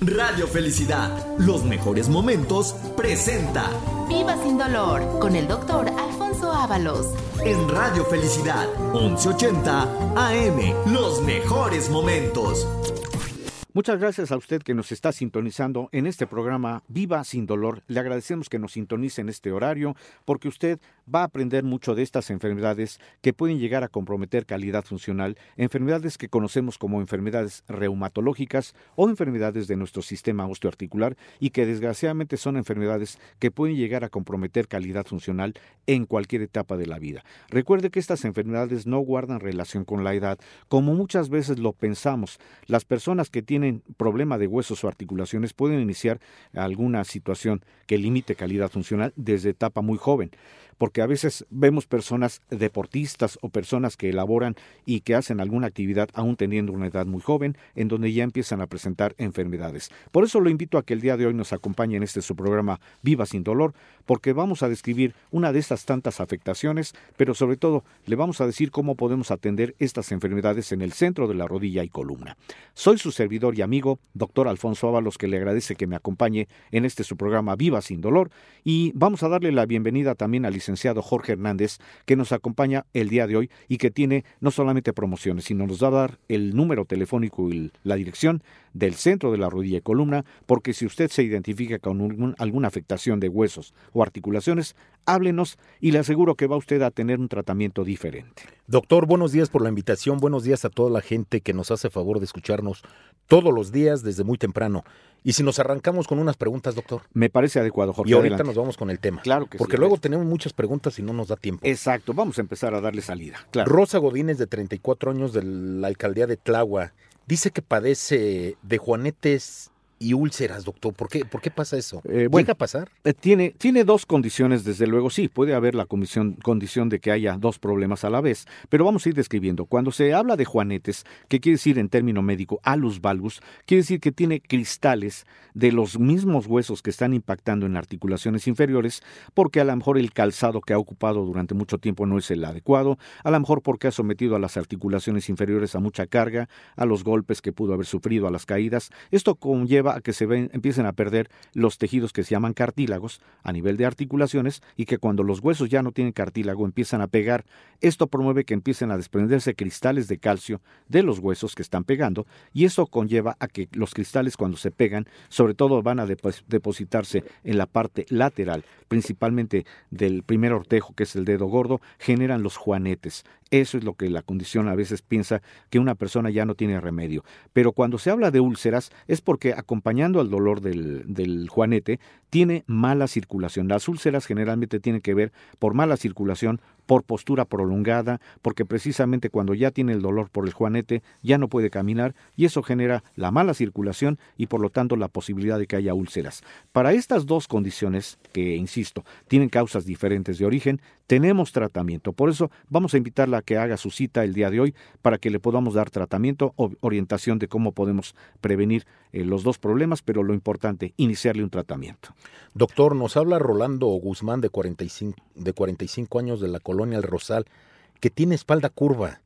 Radio Felicidad, los mejores momentos, presenta Viva sin dolor con el doctor Alfonso Ábalos. En Radio Felicidad, 1180 AM, los mejores momentos. Muchas gracias a usted que nos está sintonizando en este programa Viva sin dolor. Le agradecemos que nos sintonice en este horario porque usted va a aprender mucho de estas enfermedades que pueden llegar a comprometer calidad funcional, enfermedades que conocemos como enfermedades reumatológicas o enfermedades de nuestro sistema osteoarticular y que desgraciadamente son enfermedades que pueden llegar a comprometer calidad funcional en cualquier etapa de la vida. Recuerde que estas enfermedades no guardan relación con la edad, como muchas veces lo pensamos. Las personas que tienen problema de huesos o articulaciones pueden iniciar alguna situación que limite calidad funcional desde etapa muy joven porque a veces vemos personas deportistas o personas que elaboran y que hacen alguna actividad aún teniendo una edad muy joven, en donde ya empiezan a presentar enfermedades. Por eso lo invito a que el día de hoy nos acompañe en este su programa Viva sin dolor, porque vamos a describir una de estas tantas afectaciones, pero sobre todo le vamos a decir cómo podemos atender estas enfermedades en el centro de la rodilla y columna. Soy su servidor y amigo, doctor Alfonso Ábalos, que le agradece que me acompañe en este su programa Viva sin dolor, y vamos a darle la bienvenida también al licenciado Jorge Hernández, que nos acompaña el día de hoy y que tiene no solamente promociones, sino nos va a dar el número telefónico y la dirección del centro de la rodilla y columna, porque si usted se identifica con alguna afectación de huesos o articulaciones, háblenos y le aseguro que va usted a tener un tratamiento diferente. Doctor, buenos días por la invitación, buenos días a toda la gente que nos hace favor de escucharnos todos los días desde muy temprano. Y si nos arrancamos con unas preguntas, doctor. Me parece adecuado, Jorge. Y ahorita nos vamos con el tema. Claro que Porque luego tenemos muchas preguntas y no nos da tiempo. Exacto, vamos a empezar a darle salida. Rosa Godínez, de 34 años, de la alcaldía de Tláhuac, dice que padece de juanetes y úlceras, doctor. ¿Por qué, por qué pasa eso? Eh, ¿Llega a pasar? Eh, tiene, tiene dos condiciones, desde luego, sí, puede haber la condición, condición de que haya dos problemas a la vez, pero vamos a ir describiendo. Cuando se habla de juanetes, que quiere decir en término médico alus valgus, quiere decir que tiene cristales de los mismos huesos que están impactando en articulaciones inferiores, porque a lo mejor el calzado que ha ocupado durante mucho tiempo no es el adecuado, a lo mejor porque ha sometido a las articulaciones inferiores a mucha carga, a los golpes que pudo haber sufrido, a las caídas. Esto conlleva a que se ven, empiecen a perder los tejidos que se llaman cartílagos a nivel de articulaciones y que cuando los huesos ya no tienen cartílago empiezan a pegar. Esto promueve que empiecen a desprenderse cristales de calcio de los huesos que están pegando y eso conlleva a que los cristales cuando se pegan, sobre todo van a depositarse en la parte lateral, principalmente del primer ortejo que es el dedo gordo, generan los juanetes. Eso es lo que la condición a veces piensa que una persona ya no tiene remedio. Pero cuando se habla de úlceras es porque acompañando al dolor del, del juanete tiene mala circulación. Las úlceras generalmente tienen que ver por mala circulación por postura prolongada, porque precisamente cuando ya tiene el dolor por el juanete ya no puede caminar y eso genera la mala circulación y por lo tanto la posibilidad de que haya úlceras. Para estas dos condiciones, que insisto, tienen causas diferentes de origen, tenemos tratamiento. Por eso vamos a invitarla a que haga su cita el día de hoy para que le podamos dar tratamiento o orientación de cómo podemos prevenir eh, los dos problemas, pero lo importante, iniciarle un tratamiento. Doctor, nos habla Rolando Guzmán de 45, de 45 años de la colonia El Rosal, que tiene espalda curva.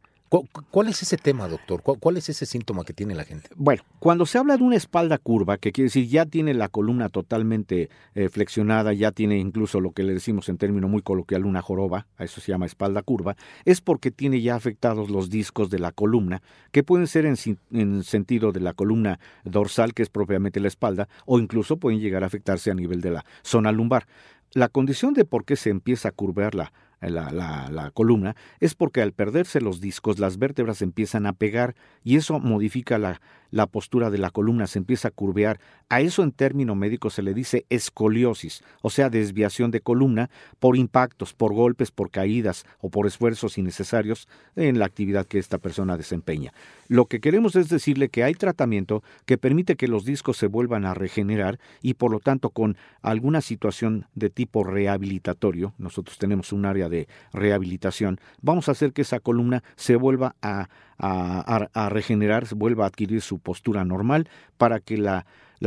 ¿Cuál es ese tema, doctor? ¿Cuál es ese síntoma que tiene la gente? Bueno, cuando se habla de una espalda curva, que quiere decir ya tiene la columna totalmente eh, flexionada, ya tiene incluso lo que le decimos en término muy coloquial una joroba, a eso se llama espalda curva, es porque tiene ya afectados los discos de la columna, que pueden ser en, en sentido de la columna dorsal, que es propiamente la espalda, o incluso pueden llegar a afectarse a nivel de la zona lumbar. La condición de por qué se empieza a curvar la, la, la, columna, es porque al perderse los discos las vértebras empiezan a pegar y eso modifica la, la postura de la columna, se empieza a curvear. A eso en término médico se le dice escoliosis, o sea, desviación de columna por impactos, por golpes, por caídas o por esfuerzos innecesarios en la actividad que esta persona desempeña. Lo que queremos es decirle que hay tratamiento que permite que los discos se vuelvan a regenerar y por lo tanto con alguna situación de tipo rehabilitatorio, nosotros tenemos un área de rehabilitación, vamos a hacer que esa columna se vuelva a, regenerar, vuelva a adquirir su postura normal para que la,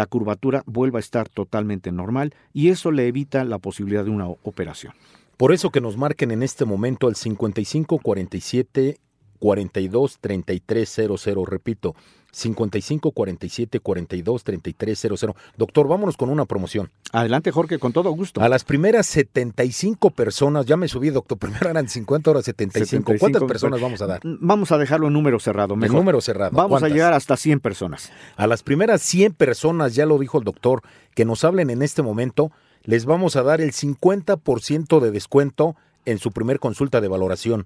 curvatura vuelva a estar totalmente normal y eso le evita la posibilidad de una operación. Por eso que nos marquen en este momento al 55 47 42 3300. Repito, 55 47 42 3300. Doctor, vámonos con una promoción. Adelante, Jorge, con todo gusto. A las primeras 75 personas, ya me subí, doctor, primero eran 50, ahora 75. ¿Cuántas personas vamos a dar? Vamos a dejarlo en número cerrado. Mejor. número cerrado. Vamos a llegar hasta 100 personas. A las primeras 100 personas, ya lo dijo el doctor, que nos hablen en este momento, les vamos a dar el 50% de descuento en su primer consulta de valoración.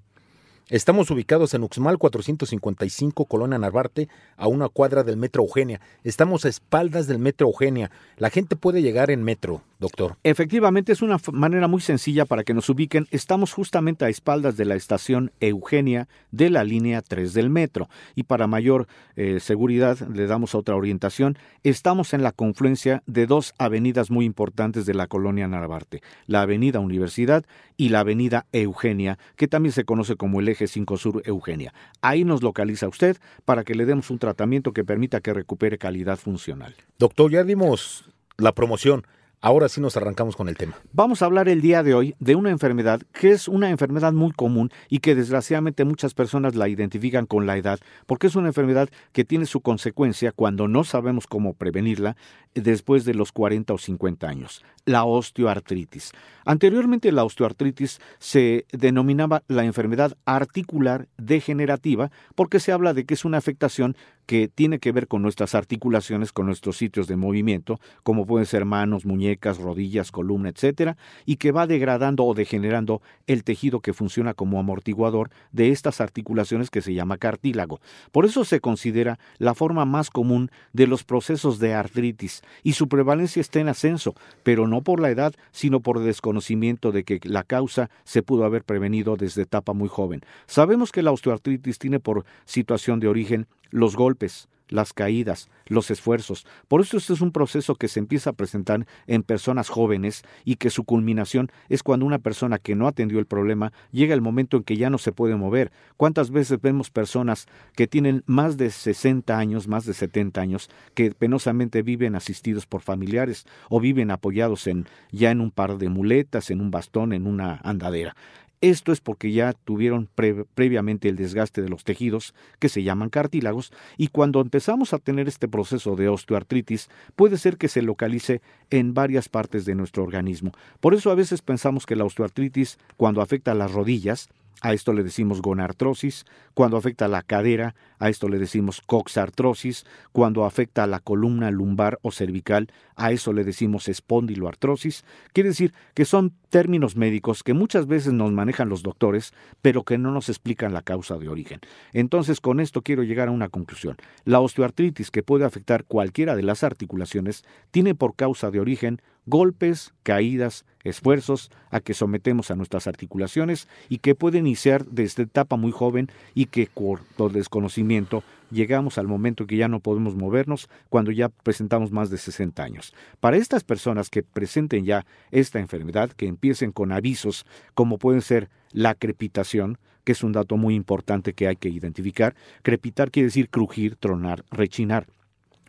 Estamos ubicados en Uxmal 455, Colonia Narvarte, a una cuadra del Metro Eugenia. Estamos a espaldas del Metro Eugenia. La gente puede llegar en metro, doctor. Efectivamente, es una manera muy sencilla para que nos ubiquen. Estamos justamente a espaldas de la estación Eugenia de la línea 3 del metro. Y para mayor eh, seguridad, le damos otra orientación. Estamos en la confluencia de dos avenidas muy importantes de la colonia Narvarte, la Avenida Universidad y la Avenida Eugenia, que también se conoce como el eje 5 Sur Eugenia. Ahí nos localiza usted para que le demos un tratamiento que permita que recupere calidad funcional. Doctor, ya dimos la promoción. Ahora sí nos arrancamos con el tema. Vamos a hablar el día de hoy de una enfermedad que es una enfermedad muy común y que desgraciadamente muchas personas la identifican con la edad, porque es una enfermedad que tiene su consecuencia cuando no sabemos cómo prevenirla después de los 40 o 50 años, la osteoartritis. Anteriormente la osteoartritis se denominaba la enfermedad articular degenerativa porque se habla de que es una afectación que tiene que ver con nuestras articulaciones, con nuestros sitios de movimiento, como pueden ser manos, muñecas, rodillas, columna, etcétera, y que va degradando o degenerando el tejido que funciona como amortiguador de estas articulaciones que se llama cartílago. Por eso se considera la forma más común de los procesos de artritis y su prevalencia está en ascenso, pero no por la edad, sino por desconocimiento de que la causa se pudo haber prevenido desde etapa muy joven. Sabemos que la osteoartritis tiene por situación de origen los golpes, las caídas, los esfuerzos. Por eso este es un proceso que se empieza a presentar en personas jóvenes y que su culminación es cuando una persona que no atendió el problema llega el momento en que ya no se puede mover. ¿Cuántas veces vemos personas que tienen más de 60 años, más de 70 años, que penosamente viven asistidos por familiares o viven apoyados en ya en un par de muletas, en un bastón, en una andadera? Esto es porque ya tuvieron previamente el desgaste de los tejidos, que se llaman cartílagos, y cuando empezamos a tener este proceso de osteoartritis, puede ser que se localice en varias partes de nuestro organismo. Por eso a veces pensamos que la osteoartritis, cuando afecta a las rodillas, a esto le decimos gonartrosis, cuando afecta a la cadera, a esto le decimos coxartrosis, cuando afecta a la columna lumbar o cervical, a eso le decimos espondiloartrosis. Quiere decir que son términos médicos que muchas veces nos manejan los doctores, pero que no nos explican la causa de origen. Entonces, con esto quiero llegar a una conclusión. La osteoartritis, que puede afectar cualquiera de las articulaciones, tiene por causa de origen golpes, caídas, esfuerzos a que sometemos a nuestras articulaciones y que puede iniciar desde etapa muy joven y que por desconocimiento llegamos al momento que ya no podemos movernos cuando ya presentamos más de 60 años. Para estas personas que presenten ya esta enfermedad, que empiecen con avisos como pueden ser la crepitación, que es un dato muy importante que hay que identificar. Crepitar quiere decir crujir, tronar, rechinar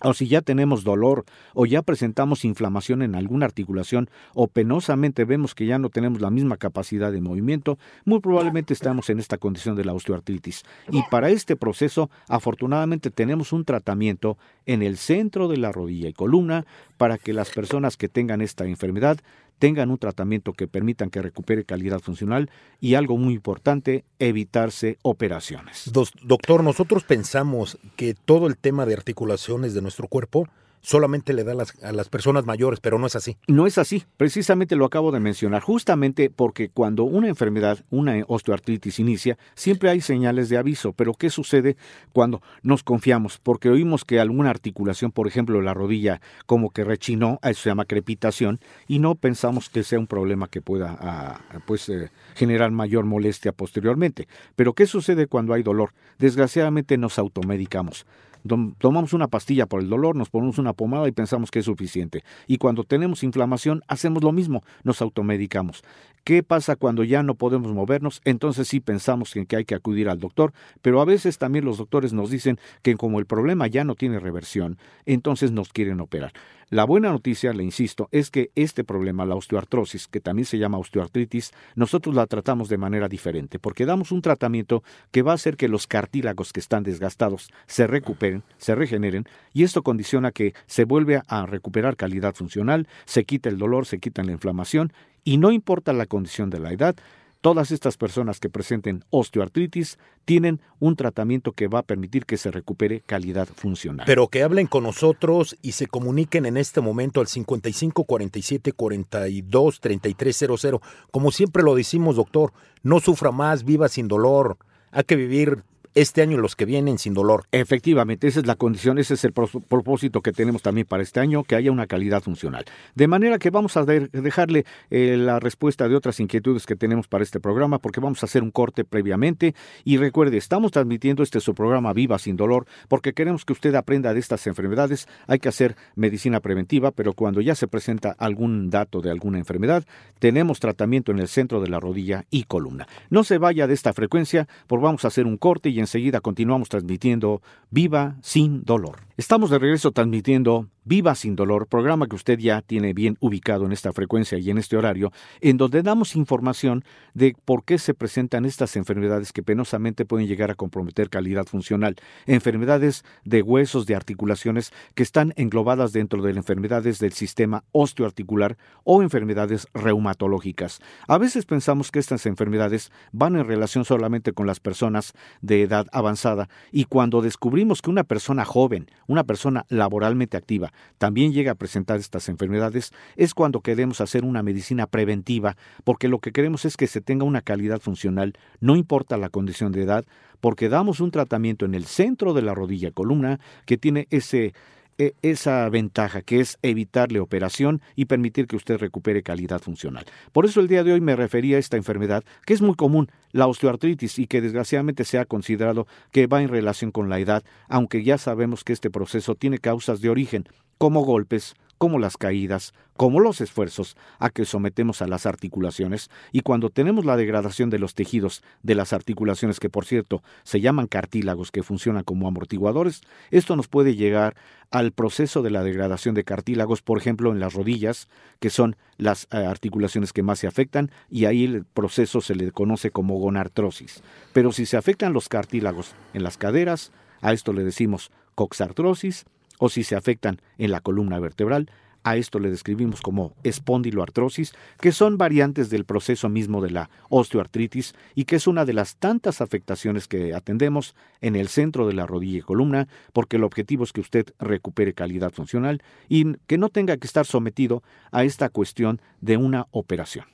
o si ya tenemos dolor o ya presentamos inflamación en alguna articulación o penosamente vemos que ya no tenemos la misma capacidad de movimiento, muy probablemente estamos en esta condición de la osteoartritis. Y para este proceso, afortunadamente tenemos un tratamiento en el centro de la rodilla y columna para que las personas que tengan esta enfermedad tengan un tratamiento que permitan que recupere calidad funcional y algo muy importante, evitarse operaciones. Doctor, nosotros pensamos que todo el tema de articulaciones de nuestro cuerpo solamente le da a las, personas mayores, pero no es así. No es así, precisamente lo acabo de mencionar, justamente porque cuando una enfermedad, una osteoartritis inicia, siempre hay señales de aviso, pero ¿qué sucede cuando nos confiamos? Porque oímos que alguna articulación, por ejemplo la rodilla, como que rechinó, eso se llama crepitación, y no pensamos que sea un problema que pueda ah, pues, eh, generar mayor molestia posteriormente. Pero ¿qué sucede cuando hay dolor? Desgraciadamente nos automedicamos tomamos una pastilla por el dolor, nos ponemos una pomada y pensamos que es suficiente. Y cuando tenemos inflamación, hacemos lo mismo, nos automedicamos. ¿Qué pasa cuando ya no podemos movernos? Entonces sí pensamos en que hay que acudir al doctor, pero a veces también los doctores nos dicen que como el problema ya no tiene reversión, entonces nos quieren operar. La buena noticia, le insisto, es que este problema, la osteoartrosis, que también se llama osteoartritis, nosotros la tratamos de manera diferente, porque damos un tratamiento que va a hacer que los cartílagos que están desgastados se recuperen, se regeneren, y esto condiciona que se vuelve a recuperar calidad funcional, se quita el dolor, se quita la inflamación, y no importa la condición de la edad, Todas estas personas que presenten osteoartritis tienen un tratamiento que va a permitir que se recupere calidad funcional. Pero que hablen con nosotros y se comuniquen en este momento al 55 47 42 3300. Como siempre lo decimos, doctor, no sufra más, viva sin dolor. Hay que vivir este año los que vienen sin dolor. Efectivamente, esa es la condición, ese es el propósito que tenemos también para este año, que haya una calidad funcional. De manera que vamos a dejarle eh, la respuesta de otras inquietudes que tenemos para este programa, porque vamos a hacer un corte previamente. Y recuerde, estamos transmitiendo este su programa Viva sin dolor, porque queremos que usted aprenda de estas enfermedades. Hay que hacer medicina preventiva, pero cuando ya se presenta algún dato de alguna enfermedad, tenemos tratamiento en el centro de la rodilla y columna. No se vaya de esta frecuencia, porque vamos a hacer un corte y enseguida continuamos transmitiendo Viva sin dolor. Estamos de regreso transmitiendo Viva sin dolor, programa que usted ya tiene bien ubicado en esta frecuencia y en este horario, en donde damos información de por qué se presentan estas enfermedades que penosamente pueden llegar a comprometer calidad funcional, enfermedades de huesos, de articulaciones que están englobadas dentro de las enfermedades del sistema osteoarticular o enfermedades reumatológicas. A veces pensamos que estas enfermedades van en relación solamente con las personas de avanzada y cuando descubrimos que una persona joven, una persona laboralmente activa, también llega a presentar estas enfermedades, es cuando queremos hacer una medicina preventiva, porque lo que queremos es que se tenga una calidad funcional, no importa la condición de edad, porque damos un tratamiento en el centro de la rodilla columna que tiene ese esa ventaja que es evitarle operación y permitir que usted recupere calidad funcional. Por eso el día de hoy me refería a esta enfermedad que es muy común, la osteoartritis, y que desgraciadamente se ha considerado que va en relación con la edad, aunque ya sabemos que este proceso tiene causas de origen, como golpes, como las caídas, como los esfuerzos a que sometemos a las articulaciones, y cuando tenemos la degradación de los tejidos de las articulaciones, que por cierto se llaman cartílagos que funcionan como amortiguadores, esto nos puede llegar al proceso de la degradación de cartílagos, por ejemplo, en las rodillas, que son las eh, articulaciones que más se afectan, y ahí el proceso se le conoce como gonartrosis. Pero si se afectan los cartílagos en las caderas, a esto le decimos coxartrosis, o si se afectan en la columna vertebral, a esto le describimos como espondiloartrosis, que son variantes del proceso mismo de la osteoartritis y que es una de las tantas afectaciones que atendemos en el centro de la rodilla y columna, porque el objetivo es que usted recupere calidad funcional y que no tenga que estar sometido a esta cuestión de una operación.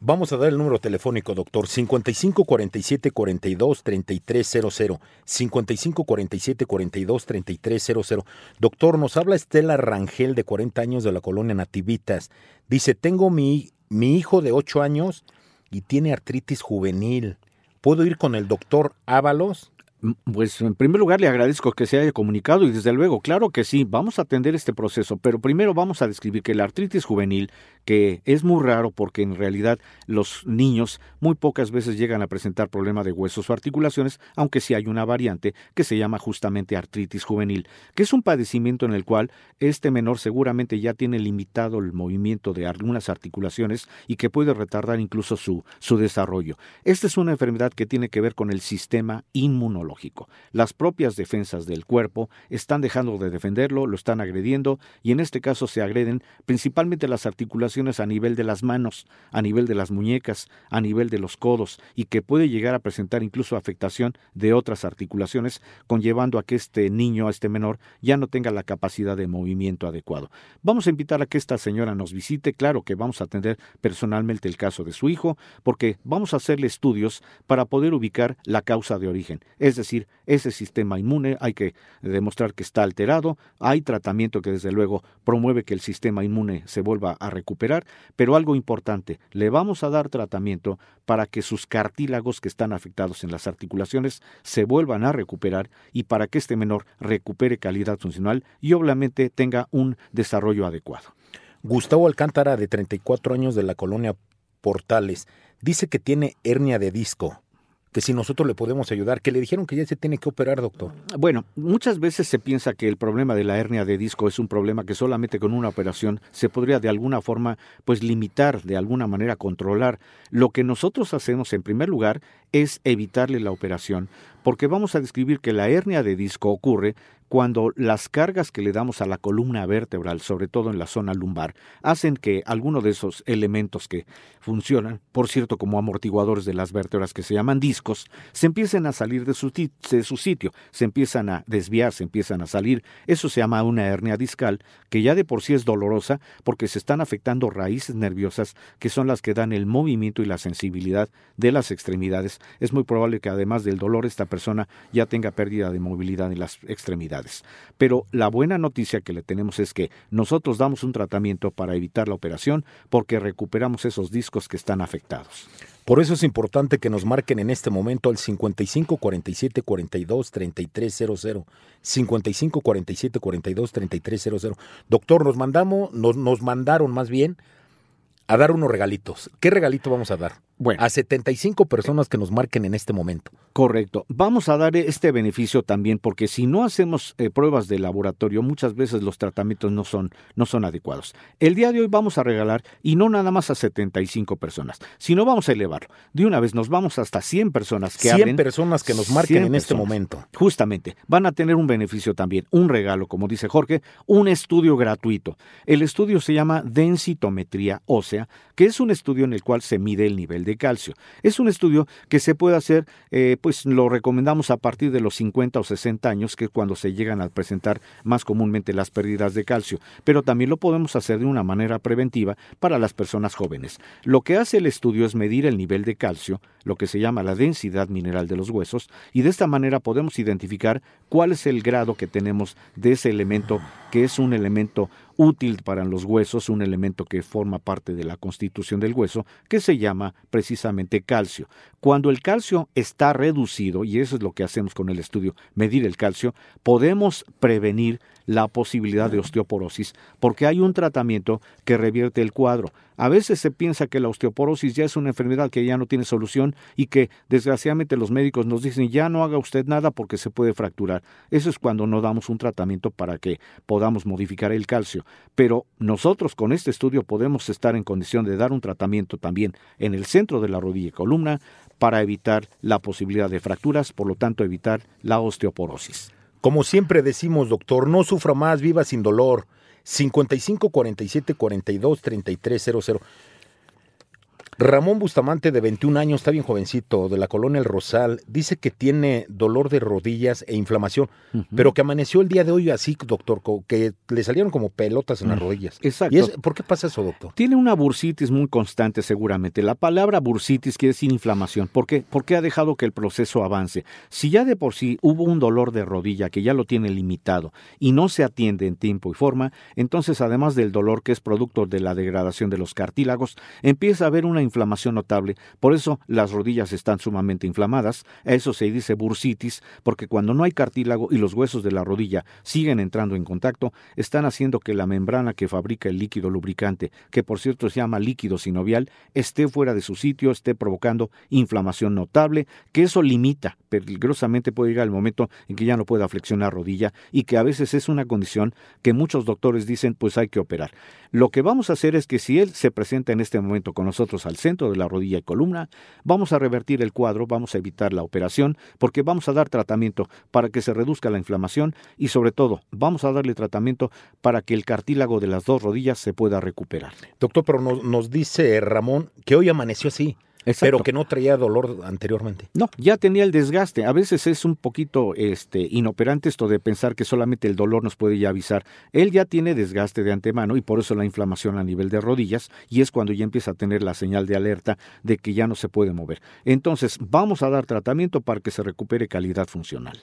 Vamos a dar el número telefónico, doctor. 55 47 42 3300. 55 47 42 3300. Doctor, nos habla Estela Rangel, de 40 años, de la colonia Nativitas. Dice: Tengo mi, mi hijo de 8 años y tiene artritis juvenil. ¿Puedo ir con el doctor Ábalos? Pues en primer lugar le agradezco que se haya comunicado y desde luego, claro que sí, vamos a atender este proceso, pero primero vamos a describir que la artritis juvenil, que es muy raro porque en realidad los niños muy pocas veces llegan a presentar problema de huesos o articulaciones, aunque sí hay una variante que se llama justamente artritis juvenil, que es un padecimiento en el cual este menor seguramente ya tiene limitado el movimiento de algunas articulaciones y que puede retardar incluso su, su desarrollo. Esta es una enfermedad que tiene que ver con el sistema inmunológico las propias defensas del cuerpo están dejando de defenderlo, lo están agrediendo y en este caso se agreden principalmente las articulaciones a nivel de las manos, a nivel de las muñecas, a nivel de los codos y que puede llegar a presentar incluso afectación de otras articulaciones, conllevando a que este niño, a este menor, ya no tenga la capacidad de movimiento adecuado. Vamos a invitar a que esta señora nos visite, claro que vamos a atender personalmente el caso de su hijo, porque vamos a hacerle estudios para poder ubicar la causa de origen. Decir, ese sistema inmune hay que demostrar que está alterado, hay tratamiento que desde luego promueve que el sistema inmune se vuelva a recuperar, pero algo importante, le vamos a dar tratamiento para que sus cartílagos que están afectados en las articulaciones se vuelvan a recuperar y para que este menor recupere calidad funcional y obviamente tenga un desarrollo adecuado. Gustavo Alcántara, de 34 años de la colonia Portales, dice que tiene hernia de disco si nosotros le podemos ayudar, que le dijeron que ya se tiene que operar, doctor. Bueno, muchas veces se piensa que el problema de la hernia de disco es un problema que solamente con una operación se podría de alguna forma pues limitar, de alguna manera controlar. Lo que nosotros hacemos en primer lugar es evitarle la operación, porque vamos a describir que la hernia de disco ocurre cuando las cargas que le damos a la columna vertebral, sobre todo en la zona lumbar, hacen que alguno de esos elementos que funcionan, por cierto, como amortiguadores de las vértebras que se llaman discos, se empiecen a salir de su, de su sitio, se empiezan a desviar, se empiezan a salir. Eso se llama una hernia discal, que ya de por sí es dolorosa porque se están afectando raíces nerviosas que son las que dan el movimiento y la sensibilidad de las extremidades. Es muy probable que además del dolor esta persona ya tenga pérdida de movilidad en las extremidades. Pero la buena noticia que le tenemos es que nosotros damos un tratamiento para evitar la operación porque recuperamos esos discos que están afectados. Por eso es importante que nos marquen en este momento al 55 47 42 3300. 55 47 42 3300. Doctor, nos mandamos, nos, nos mandaron más bien a dar unos regalitos. ¿Qué regalito vamos a dar? Bueno. A 75 personas que nos marquen en este momento. Correcto. Vamos a dar este beneficio también porque si no hacemos eh, pruebas de laboratorio, muchas veces los tratamientos no son, no son adecuados. El día de hoy vamos a regalar, y no nada más a 75 personas, sino vamos a elevarlo. De una vez nos vamos hasta 100 personas que 100 personas que nos marquen en este momento. Justamente. Van a tener un beneficio también, un regalo, como dice Jorge, un estudio gratuito. El estudio se llama densitometría ósea, que es un estudio en el cual se mide el nivel de calcio. Es un estudio que se puede hacer, eh, pues lo recomendamos a partir de los 50 o 60 años, que es cuando se llegan a presentar más comúnmente las pérdidas de calcio, pero también lo podemos hacer de una manera preventiva para las personas jóvenes. Lo que hace el estudio es medir el nivel de calcio, lo que se llama la densidad mineral de los huesos, y de esta manera podemos identificar cuál es el grado que tenemos de ese elemento, que es un elemento útil para los huesos, un elemento que forma parte de la constitución del hueso, que se llama precisamente calcio. Cuando el calcio está reducido, y eso es lo que hacemos con el estudio, medir el calcio, podemos prevenir la posibilidad de osteoporosis porque hay un tratamiento que revierte el cuadro. A veces se piensa que la osteoporosis ya es una enfermedad que ya no tiene solución y que desgraciadamente los médicos nos dicen ya no haga usted nada porque se puede fracturar. Eso es cuando no damos un tratamiento para que podamos modificar el calcio. Pero nosotros con este estudio podemos estar en condición de dar un tratamiento también en el centro de la rodilla y columna para evitar la posibilidad de fracturas, por lo tanto evitar la osteoporosis. Como siempre decimos, doctor, no sufra más, viva sin dolor. 55 47 42 33 00. Ramón Bustamante, de 21 años, está bien jovencito, de la colonia El Rosal, dice que tiene dolor de rodillas e inflamación, pero que amaneció el día de hoy así, doctor, que le salieron como pelotas en las rodillas. Exacto. ¿Y ¿Por qué pasa eso, doctor? Tiene una bursitis muy constante, seguramente. La palabra bursitis quiere decir inflamación. ¿Por qué? Porque ha dejado que el proceso avance. Si ya de por sí hubo un dolor de rodilla que ya lo tiene limitado y no se atiende en tiempo y forma, entonces además del dolor que es producto de la degradación de los cartílagos, empieza a haber una inflamación notable. Por eso las rodillas están sumamente inflamadas. A eso se dice bursitis, porque cuando no hay cartílago y los huesos de la rodilla siguen entrando en contacto, están haciendo que la membrana que fabrica el líquido lubricante, que por cierto se llama líquido sinovial, esté fuera de su sitio, esté provocando inflamación notable, que eso limita, peligrosamente puede llegar el momento en que ya no pueda flexionar rodilla y que a veces es una condición que muchos doctores dicen pues hay que operar. Lo que vamos a hacer es que si él se presenta en este momento con nosotros al centro de la rodilla y columna, vamos a revertir el cuadro, vamos a evitar la operación, porque vamos a dar tratamiento para que se reduzca la inflamación y sobre todo vamos a darle tratamiento para que el cartílago de las dos rodillas se pueda recuperar. Doctor, pero nos, nos dice Ramón que hoy amaneció así. Pero que no traía dolor anteriormente. No, ya tenía el desgaste. A veces es un poquito este, inoperante esto de pensar que solamente el dolor nos puede ya avisar. Él ya tiene desgaste de antemano y por eso la inflamación a nivel de rodillas y es cuando ya empieza a tener la señal de alerta de que ya no se puede mover. Entonces, vamos a dar tratamiento para que se recupere calidad funcional.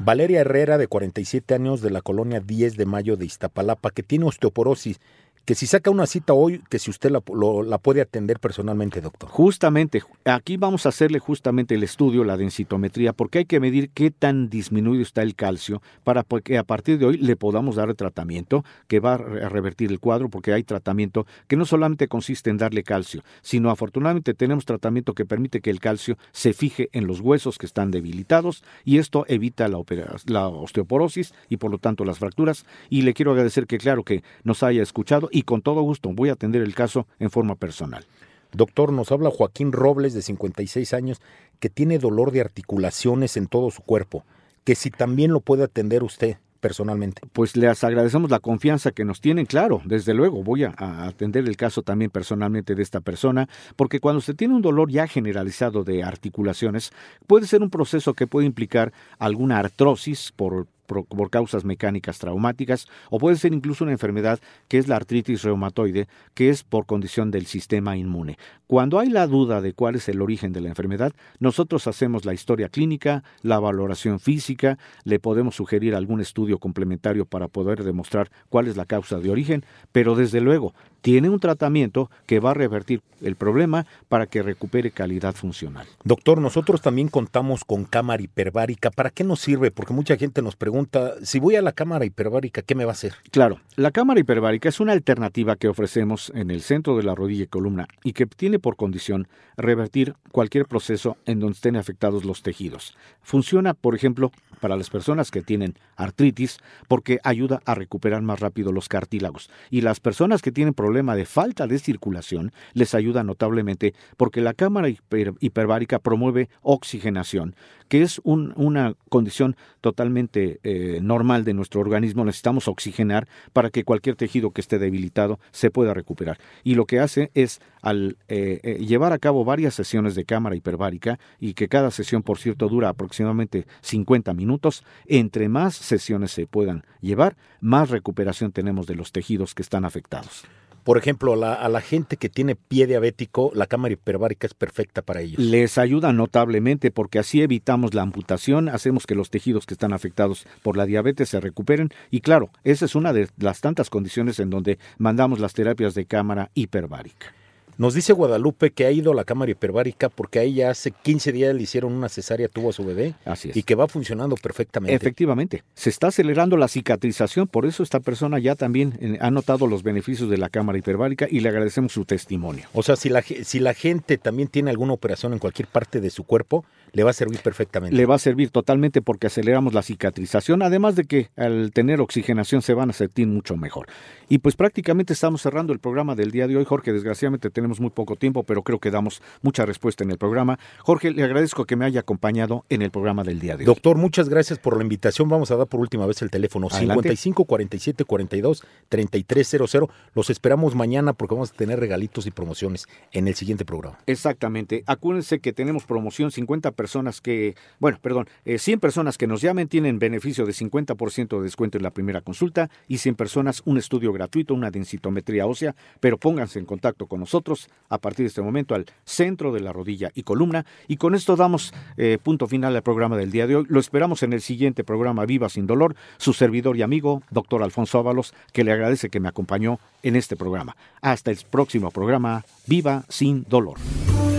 Valeria Herrera, de 47 años, de la colonia 10 de Mayo de Iztapalapa, que tiene osteoporosis que si saca una cita hoy, que si usted la, la, puede atender personalmente, doctor. Justamente, aquí vamos a hacerle justamente el estudio, la densitometría, porque hay que medir qué tan disminuido está el calcio para que a partir de hoy le podamos dar el tratamiento que va a revertir el cuadro, porque hay tratamiento que no solamente consiste en darle calcio, sino afortunadamente tenemos tratamiento que permite que el calcio se fije en los huesos que están debilitados y esto evita la, la osteoporosis y por lo tanto las fracturas. Y le quiero agradecer que claro que nos haya escuchado con todo gusto voy a atender el caso en forma personal. Doctor, nos habla Joaquín Robles, de 56 años, que tiene dolor de articulaciones en todo su cuerpo, que si también lo puede atender usted personalmente. Pues les agradecemos la confianza que nos tienen, claro, desde luego voy a, a, atender el caso también personalmente de esta persona, porque cuando se tiene un dolor ya generalizado de articulaciones, puede ser un proceso que puede implicar alguna artrosis por por, causas mecánicas traumáticas o puede ser incluso una enfermedad que es la artritis reumatoide, que es por condición del sistema inmune. Cuando hay la duda de cuál es el origen de la enfermedad, nosotros hacemos la historia clínica, la valoración física, le podemos sugerir algún estudio complementario para poder demostrar cuál es la causa de origen, pero desde luego tiene un tratamiento que va a revertir el problema para que recupere calidad funcional. Doctor, nosotros también contamos con cámara hiperbárica. ¿Para qué nos sirve? Porque mucha gente nos pregunta, si voy a la cámara hiperbárica, ¿qué me va a hacer? Claro, la cámara hiperbárica es una alternativa que ofrecemos en el centro de la rodilla y columna y que tiene por condición revertir cualquier proceso en donde estén afectados los tejidos. Funciona, por ejemplo, para las personas que tienen artritis porque ayuda a recuperar más rápido los cartílagos y las personas que tienen problema de falta de circulación les ayuda notablemente porque la cámara hiperbárica promueve oxigenación, que es una condición totalmente eh, normal de nuestro organismo. Necesitamos oxigenar para que cualquier tejido que esté debilitado se pueda recuperar. Y lo que hace es, al eh, eh, llevar a cabo varias sesiones de cámara hiperbárica, y que cada sesión, por cierto, dura aproximadamente 50 minutos, entre más sesiones se puedan llevar, más recuperación tenemos de los tejidos que están afectados. Por ejemplo, a la, gente que tiene pie diabético, la cámara hiperbárica es perfecta para ellos. Les ayuda notablemente porque así evitamos la amputación, hacemos que los tejidos que están afectados por la diabetes se recuperen y claro, esa es una de las tantas condiciones en donde mandamos las terapias de cámara hiperbárica. Nos dice Guadalupe que ha ido a la cámara hiperbárica porque a ella hace 15 días le hicieron una cesárea, tuvo a su bebé. Así es. Y que va funcionando perfectamente. Efectivamente. Se está acelerando la cicatrización, por eso esta persona ya también eh, ha notado los beneficios de la cámara hiperbárica y le agradecemos su testimonio. O sea, si la, si la gente también tiene alguna operación en cualquier parte de su cuerpo, le va a servir perfectamente. Le va a servir totalmente porque aceleramos la cicatrización, además de que al tener oxigenación se van a sentir mucho mejor. Y pues prácticamente estamos cerrando el programa del día de hoy, Jorge. Desgraciadamente tenemos muy poco tiempo, pero creo que damos mucha respuesta en el programa. Jorge, le agradezco que me haya acompañado en el programa del día de hoy. Doctor, muchas gracias por la invitación. Vamos a dar por última vez el teléfono 55 47 42 3300. Los esperamos mañana porque vamos a tener regalitos y promociones en el siguiente programa. Exactamente. Acuérdense que tenemos promoción 50 personas que, bueno, perdón, 100 eh, personas que nos llamen tienen beneficio de 50% de descuento en la primera consulta y 100 personas un estudio gratuito, una densitometría ósea, pero pónganse en contacto con nosotros a partir de este momento al centro de la rodilla y columna. Y con esto damos eh, punto final al programa del día de hoy. Lo esperamos en el siguiente programa Viva sin Dolor. Su servidor y amigo, doctor Alfonso Ábalos, que le agradece que me acompañó en este programa. Hasta el próximo programa Viva sin Dolor.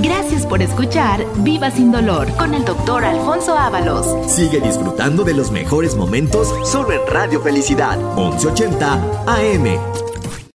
Gracias por escuchar Viva sin Dolor con el doctor Alfonso Ábalos. Sigue disfrutando de los mejores momentos solo en Radio Felicidad, 1180 AM.